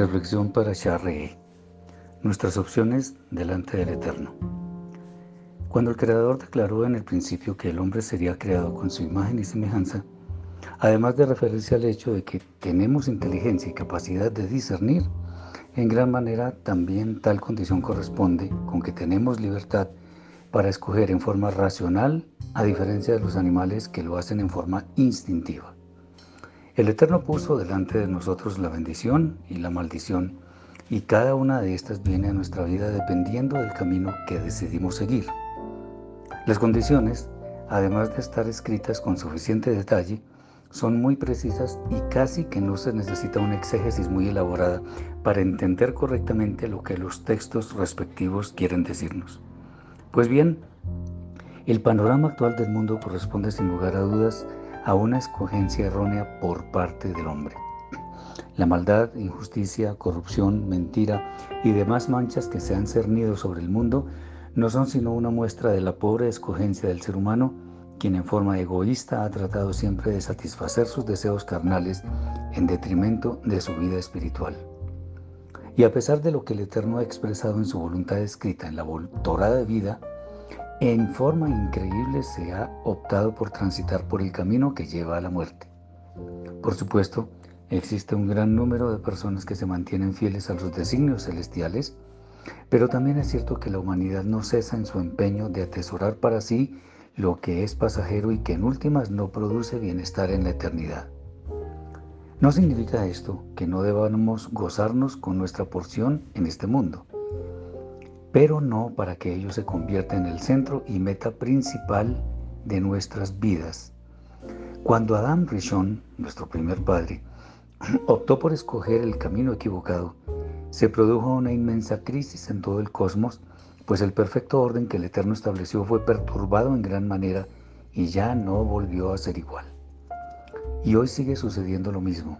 Reflexión para Charre. Nuestras opciones delante del Eterno. Cuando el Creador declaró en el principio que el hombre sería creado con su imagen y semejanza, además de referirse al hecho de que tenemos inteligencia y capacidad de discernir, en gran manera también tal condición corresponde con que tenemos libertad para escoger en forma racional, a diferencia de los animales que lo hacen en forma instintiva. El Eterno puso delante de nosotros la bendición y la maldición, y cada una de estas viene a nuestra vida dependiendo del camino que decidimos seguir. Las condiciones, además de estar escritas con suficiente detalle, son muy precisas y casi que no se necesita una exégesis muy elaborada para entender correctamente lo que los textos respectivos quieren decirnos. Pues bien, el panorama actual del mundo corresponde sin lugar a dudas a una escogencia errónea por parte del hombre. La maldad, injusticia, corrupción, mentira y demás manchas que se han cernido sobre el mundo no son sino una muestra de la pobre escogencia del ser humano, quien en forma egoísta ha tratado siempre de satisfacer sus deseos carnales en detrimento de su vida espiritual. Y a pesar de lo que el Eterno ha expresado en su voluntad escrita en la de vida, en forma increíble se ha optado por transitar por el camino que lleva a la muerte. Por supuesto, existe un gran número de personas que se mantienen fieles a los designios celestiales, pero también es cierto que la humanidad no cesa en su empeño de atesorar para sí lo que es pasajero y que en últimas no produce bienestar en la eternidad. No significa esto que no debamos gozarnos con nuestra porción en este mundo pero no para que ello se convierta en el centro y meta principal de nuestras vidas. Cuando Adam Rishon, nuestro primer padre, optó por escoger el camino equivocado, se produjo una inmensa crisis en todo el cosmos, pues el perfecto orden que el Eterno estableció fue perturbado en gran manera y ya no volvió a ser igual. Y hoy sigue sucediendo lo mismo.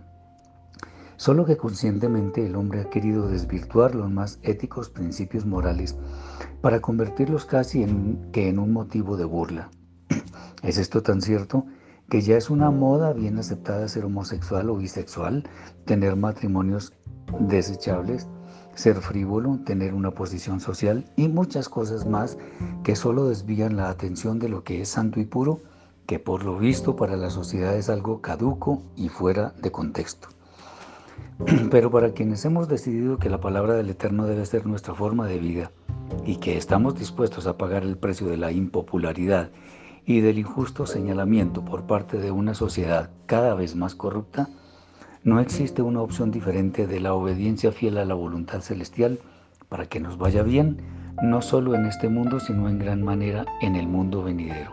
Solo que conscientemente el hombre ha querido desvirtuar los más éticos principios morales para convertirlos casi en, que en un motivo de burla. ¿Es esto tan cierto? que ya es una moda bien aceptada ser homosexual o bisexual, tener matrimonios desechables, ser frívolo, tener una posición social y muchas cosas más que solo desvían la atención de lo que es santo y puro, que por lo visto para la sociedad es algo caduco y fuera de contexto. Pero para quienes hemos decidido que la palabra del Eterno debe ser nuestra forma de vida y que estamos dispuestos a pagar el precio de la impopularidad y del injusto señalamiento por parte de una sociedad cada vez más corrupta, no existe una opción diferente de la obediencia fiel a la voluntad celestial para que nos vaya bien, no solo en este mundo, sino en gran manera en el mundo venidero.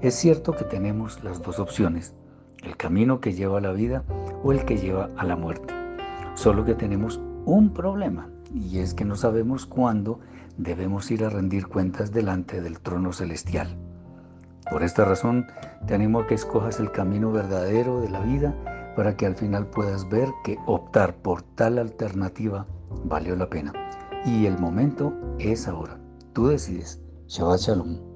Es cierto que tenemos las dos opciones, el camino que lleva a la vida o el que lleva a la muerte. Solo que tenemos un problema y es que no sabemos cuándo debemos ir a rendir cuentas delante del trono celestial. Por esta razón, te animo a que escojas el camino verdadero de la vida para que al final puedas ver que optar por tal alternativa valió la pena. Y el momento es ahora. Tú decides. Shabbat Shalom.